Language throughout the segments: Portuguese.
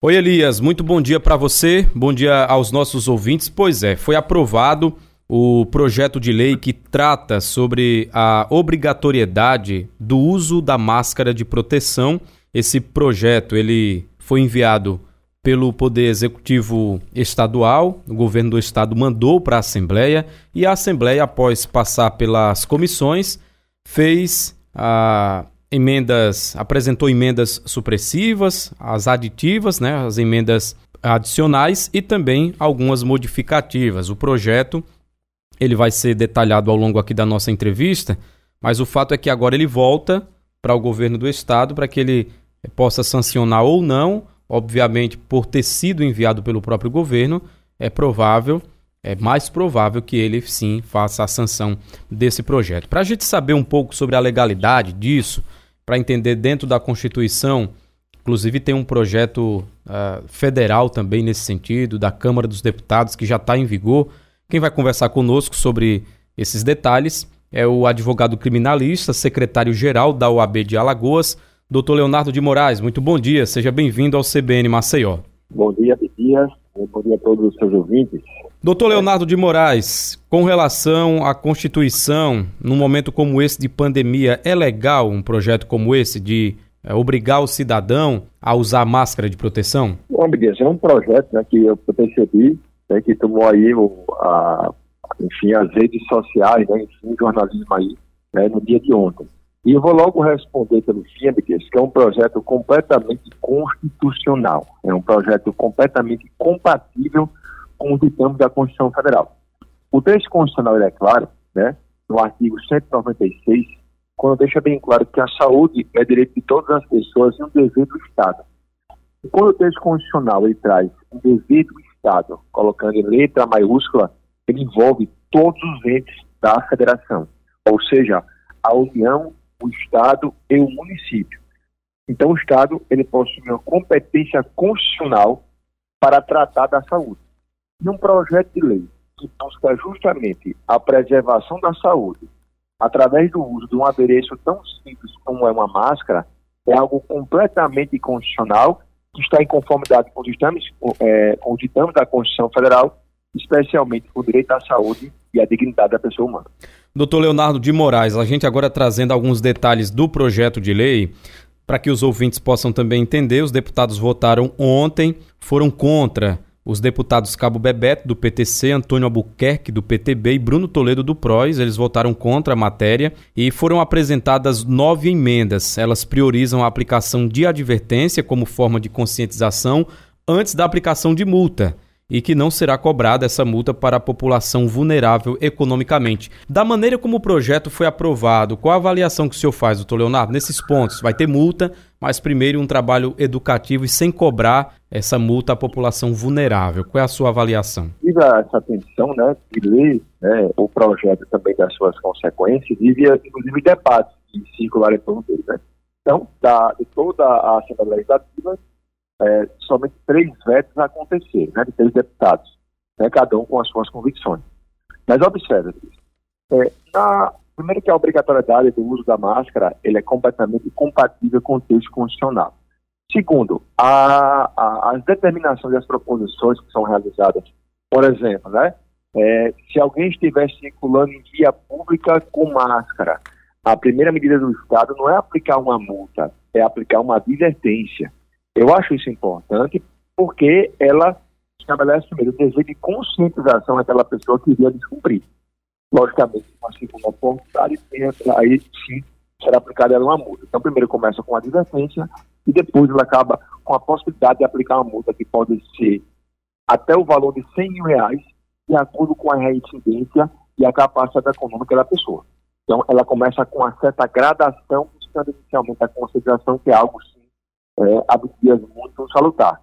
Oi, Elias, muito bom dia para você, bom dia aos nossos ouvintes. Pois é, foi aprovado o projeto de lei que trata sobre a obrigatoriedade do uso da máscara de proteção. Esse projeto ele foi enviado pelo Poder Executivo Estadual, o governo do estado mandou para a Assembleia e a Assembleia, após passar pelas comissões, fez a emendas, apresentou emendas supressivas, as aditivas, né, as emendas adicionais e também algumas modificativas. O projeto ele vai ser detalhado ao longo aqui da nossa entrevista, mas o fato é que agora ele volta para o governo do estado para que ele possa sancionar ou não, obviamente por ter sido enviado pelo próprio governo, é provável, é mais provável que ele sim faça a sanção desse projeto. Para a gente saber um pouco sobre a legalidade disso, para entender dentro da Constituição. Inclusive, tem um projeto uh, federal também nesse sentido, da Câmara dos Deputados, que já está em vigor. Quem vai conversar conosco sobre esses detalhes é o advogado criminalista, secretário-geral da OAB de Alagoas, doutor Leonardo de Moraes. Muito bom dia, seja bem-vindo ao CBN Maceió. Bom dia, Dias. Bom dia a todos os seus ouvintes. Doutor Leonardo de Moraes, com relação à Constituição, num momento como esse de pandemia, é legal um projeto como esse de é, obrigar o cidadão a usar máscara de proteção? Bom, Dias, é um projeto né, que eu percebi né, que tomou aí o, a, enfim, as redes sociais, né, enfim, o jornalismo aí, né, no dia de ontem. E eu vou logo responder pelo FIABICS, que é um projeto completamente constitucional, é um projeto completamente compatível com os ditames da Constituição Federal. O texto constitucional é claro, né, no artigo 196, quando deixa bem claro que a saúde é direito de todas as pessoas e um dever do Estado. E quando o texto constitucional ele traz um dever do Estado, colocando em letra maiúscula, ele envolve todos os entes da federação, ou seja, a União o Estado e o município. Então, o Estado ele possui uma competência constitucional para tratar da saúde. E um projeto de lei que busca justamente a preservação da saúde através do uso de um adereço tão simples como é uma máscara é algo completamente constitucional que está em conformidade com os ditames, é, com os ditames da Constituição Federal, especialmente o direito à saúde e à dignidade da pessoa humana. Doutor Leonardo de Moraes, a gente agora trazendo alguns detalhes do projeto de lei, para que os ouvintes possam também entender, os deputados votaram ontem, foram contra os deputados Cabo Bebeto, do PTC, Antônio Albuquerque, do PTB e Bruno Toledo, do PROS. Eles votaram contra a matéria e foram apresentadas nove emendas. Elas priorizam a aplicação de advertência como forma de conscientização antes da aplicação de multa e que não será cobrada essa multa para a população vulnerável economicamente. Da maneira como o projeto foi aprovado, qual a avaliação que o senhor faz, doutor Leonardo, nesses pontos? Vai ter multa, mas primeiro um trabalho educativo e sem cobrar essa multa à população vulnerável. Qual é a sua avaliação? Tive essa atenção né, de ler né, o projeto também das suas consequências e via, inclusive, debates que circularam em torno dele. Né? Então, da, de toda a Assembleia Legislativa, é, somente três vetos aconteceram, né, de três deputados, né, cada um com as suas convicções. Mas observe, é, na, primeiro que a obrigatoriedade do uso da máscara ele é completamente compatível com o texto constitucional. Segundo, a, a, as determinações e as proposições que são realizadas, por exemplo, né, é, se alguém estiver circulando em via pública com máscara, a primeira medida do Estado não é aplicar uma multa, é aplicar uma advertência. Eu acho isso importante porque ela estabelece primeiro o dever de conscientização daquela pessoa que iria descumprir. Logicamente, uma segunda oportunidade, aí sim será aplicada uma multa. Então, primeiro começa com a advertência e depois ela acaba com a possibilidade de aplicar uma multa que pode ser até o valor de 100 mil reais, de acordo com a reincidência e a capacidade econômica da pessoa. Então, ela começa com uma certa gradação, buscando inicialmente a conscientização, que é algo é, habituais muito salutar.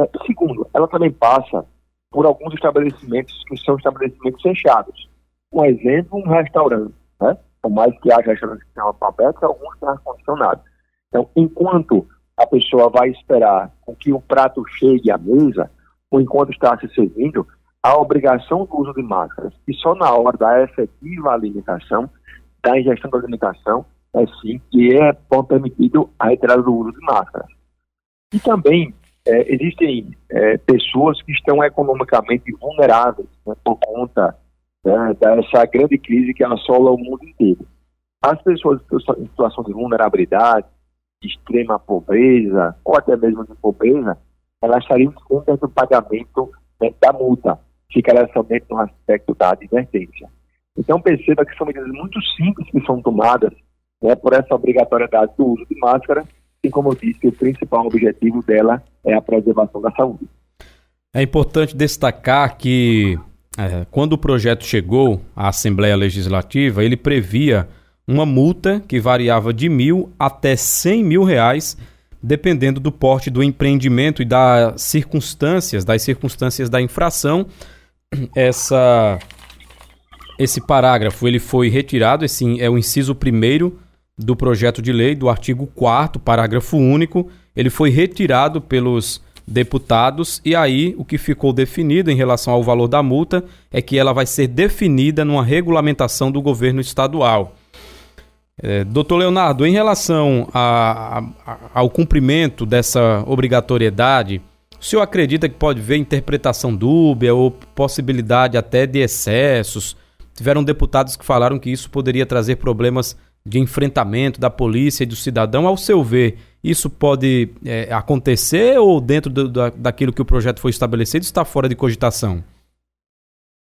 É, segundo, ela também passa por alguns estabelecimentos que são estabelecimentos fechados. Um exemplo, um restaurante, né? Por mais que haja restaurantes que tenham abertos, alguns têm ar-condicionado. Então, enquanto a pessoa vai esperar com que o prato chegue à mesa, ou enquanto está se servindo, a obrigação do uso de máscaras, e só na hora da efetiva alimentação, da ingestão da alimentação, é sim que é permitido a retirada do uso de máscaras. E também é, existem é, pessoas que estão economicamente vulneráveis né, por conta né, dessa grande crise que assola o mundo inteiro. As pessoas em situação de vulnerabilidade, de extrema pobreza, ou até mesmo de pobreza, elas estariam contra do pagamento né, da multa, ficaria somente no aspecto da advertência. Então perceba que são medidas muito simples que são tomadas né, por essa obrigatoriedade do uso de máscara, e como eu disse, o principal objetivo dela é a preservação da saúde. É importante destacar que é, quando o projeto chegou à Assembleia Legislativa, ele previa uma multa que variava de mil até cem mil reais, dependendo do porte do empreendimento e das circunstâncias, das circunstâncias da infração. Essa, esse parágrafo ele foi retirado, é o inciso primeiro do projeto de lei, do artigo 4 parágrafo único, ele foi retirado pelos deputados e aí o que ficou definido em relação ao valor da multa é que ela vai ser definida numa regulamentação do governo estadual. É, doutor Leonardo, em relação a, a, ao cumprimento dessa obrigatoriedade, o senhor acredita que pode haver interpretação dúbia ou possibilidade até de excessos? Tiveram deputados que falaram que isso poderia trazer problemas de enfrentamento da polícia e do cidadão. Ao seu ver, isso pode é, acontecer ou dentro do, da, daquilo que o projeto foi estabelecido está fora de cogitação?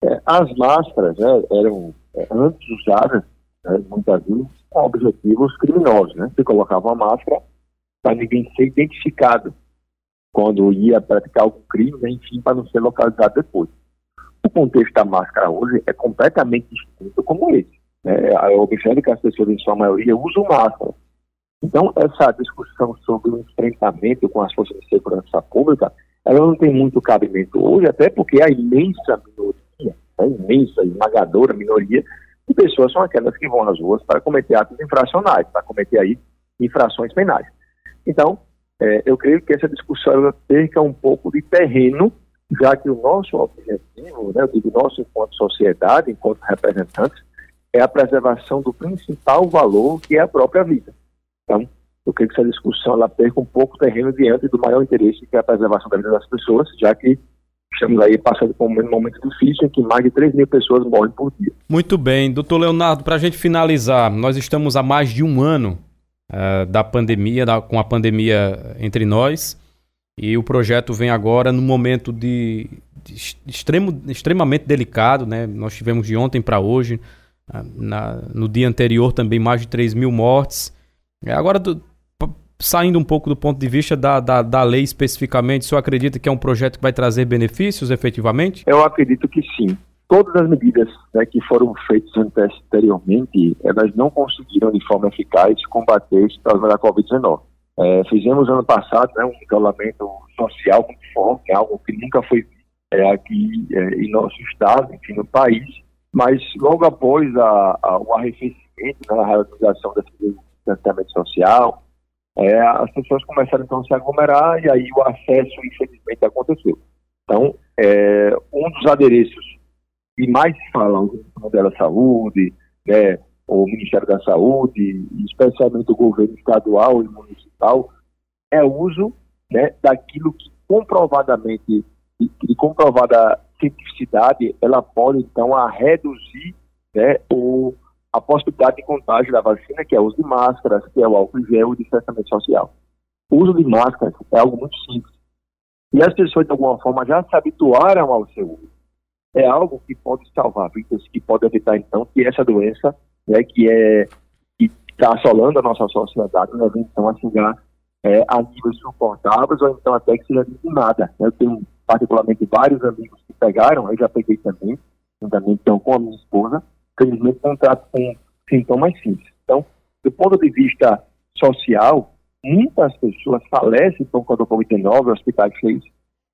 É, as máscaras né, eram é, antes usadas, né, muitas vezes, objetivos criminosos. Né? Você colocava uma máscara para ninguém ser identificado quando ia praticar algum crime, né, enfim, para não ser localizado depois. O contexto da máscara hoje é completamente distinto como esse né, observe que as pessoas, em sua maioria, usam máscara. Então, essa discussão sobre o enfrentamento com as forças de segurança pública, ela não tem muito cabimento hoje, até porque a imensa minoria, a imensa, esmagadora minoria de pessoas são aquelas que vão às ruas para cometer atos infracionais, para cometer aí infrações penais. Então, é, eu creio que essa discussão perca um pouco de terreno, já que o nosso objetivo, né, eu nosso enquanto sociedade, enquanto representantes, é a preservação do principal valor, que é a própria vida. Então, eu creio que essa discussão ela perca um pouco terreno diante do maior interesse, que é a preservação da vida das pessoas, já que estamos aí passando por um momento difícil em que mais de 3 mil pessoas morrem por dia. Muito bem. Doutor Leonardo, para a gente finalizar, nós estamos há mais de um ano uh, da pandemia, da, com a pandemia entre nós, e o projeto vem agora no momento de, de extremo, extremamente delicado, né? Nós tivemos de ontem para hoje na, no dia anterior também mais de 3 mil mortes. É, agora, do, saindo um pouco do ponto de vista da, da, da lei especificamente, o senhor acredita que é um projeto que vai trazer benefícios efetivamente? Eu acredito que sim. Todas as medidas né, que foram feitas anteriormente, elas não conseguiram de forma eficaz combater esse problema da Covid-19. É, fizemos ano passado né, um isolamento social muito forte, algo que nunca foi é, aqui é, em nosso estado, enfim, no país, mas logo após a, a, o arrefecimento, né, a realização desse distanciamento social, é, as pessoas começaram então a se aglomerar e aí o acesso, infelizmente, aconteceu. Então, é, um dos adereços que mais se fala, o Ministério da Saúde, né, o Ministério da Saúde, especialmente o governo estadual e municipal, é o uso né, daquilo que comprovadamente e, e comprovada cientificidade, ela pode, então, a reduzir né, o, a possibilidade de contágio da vacina, que é o uso de máscaras, que é o álcool gel e o distanciamento social. O uso de máscaras é algo muito simples. E as pessoas, de alguma forma, já se habituaram ao seu uso. É algo que pode salvar vidas, que pode evitar, então, que essa doença, né, que é que está assolando a nossa sociedade, né, então, a chegar é, a níveis suportáveis, ou então até que seja dizimada. Né. Eu tenho particularmente vários amigos que pegaram, eu já peguei também, também então com a minha esposa, felizmente com com sintomas simples. Então, do ponto de vista social, muitas pessoas falecem por conta do Covid-19, hospitais cheios.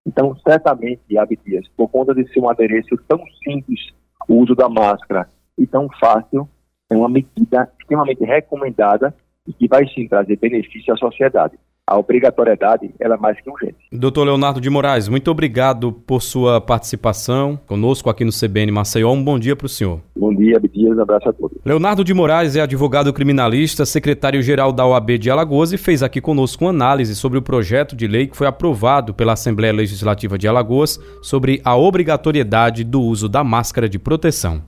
Então, certamente, Abdias, por conta de ser um adereço tão simples, o uso da máscara e tão fácil, é uma medida extremamente recomendada e que vai sim trazer benefício à sociedade. A obrigatoriedade ela é mais que urgente. Doutor Leonardo de Moraes, muito obrigado por sua participação conosco aqui no CBN Maceió. Um bom dia para o senhor. Bom dia, Abdias, um abraço a todos. Leonardo de Moraes é advogado criminalista, secretário-geral da OAB de Alagoas e fez aqui conosco uma análise sobre o projeto de lei que foi aprovado pela Assembleia Legislativa de Alagoas sobre a obrigatoriedade do uso da máscara de proteção.